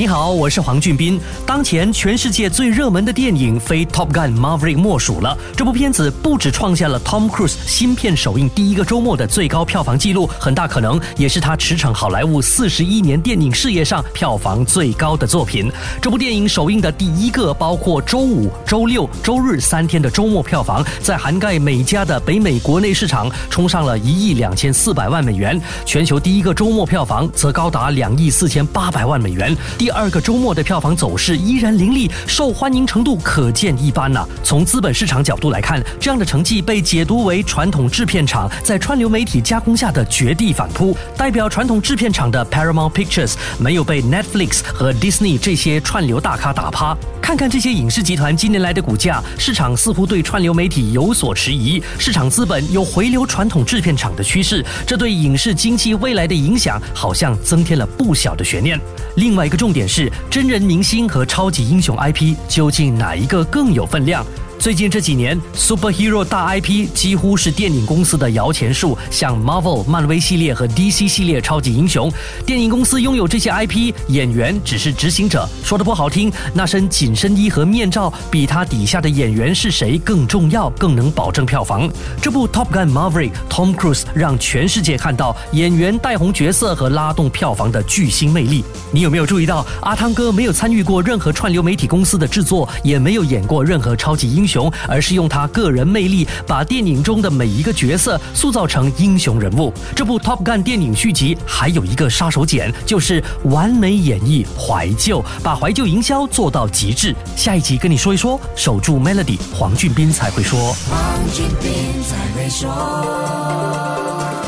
你好，我是黄俊斌。当前全世界最热门的电影非《Top Gun Maverick》莫属了。这部片子不止创下了 Tom Cruise 新片首映第一个周末的最高票房纪录，很大可能也是他驰骋好莱坞四十一年电影事业上票房最高的作品。这部电影首映的第一个包括周五、周六、周日三天的周末票房，在涵盖每家的北美国内市场冲上了一亿两千四百万美元，全球第一个周末票房则高达两亿四千八百万美元。第二个周末的票房走势依然凌厉，受欢迎程度可见一斑呐。从资本市场角度来看，这样的成绩被解读为传统制片厂在串流媒体加工下的绝地反扑。代表传统制片厂的 Paramount Pictures 没有被 Netflix 和 Disney 这些串流大咖打趴。看看这些影视集团近年来的股价，市场似乎对串流媒体有所迟疑，市场资本有回流传统制片厂的趋势，这对影视经济未来的影响好像增添了不小的悬念。另外一个重点。是真人明星和超级英雄 IP，究竟哪一个更有分量？最近这几年，superhero 大 IP 几乎是电影公司的摇钱树，像 Marvel 漫威系列和 DC 系列超级英雄，电影公司拥有这些 IP，演员只是执行者。说的不好听，那身紧身衣和面罩比他底下的演员是谁更重要，更能保证票房。这部 Top Gun Maverick，Tom Cruise 让全世界看到演员带红角色和拉动票房的巨星魅力。你有没有注意到，阿汤哥没有参与过任何串流媒体公司的制作，也没有演过任何超级英雄？雄，而是用他个人魅力，把电影中的每一个角色塑造成英雄人物。这部《Top Gun》电影续集还有一个杀手锏，就是完美演绎怀旧，把怀旧营销做到极致。下一集跟你说一说，守住 Melody，黄俊斌才会说。黄俊斌才会说。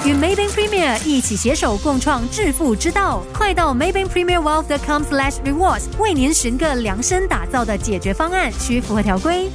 与 Maybank Premier 一起携手共创致富之道，快到 Maybank Premier Wealth.com/slash rewards 为您寻个量身打造的解决方案，需符合条规。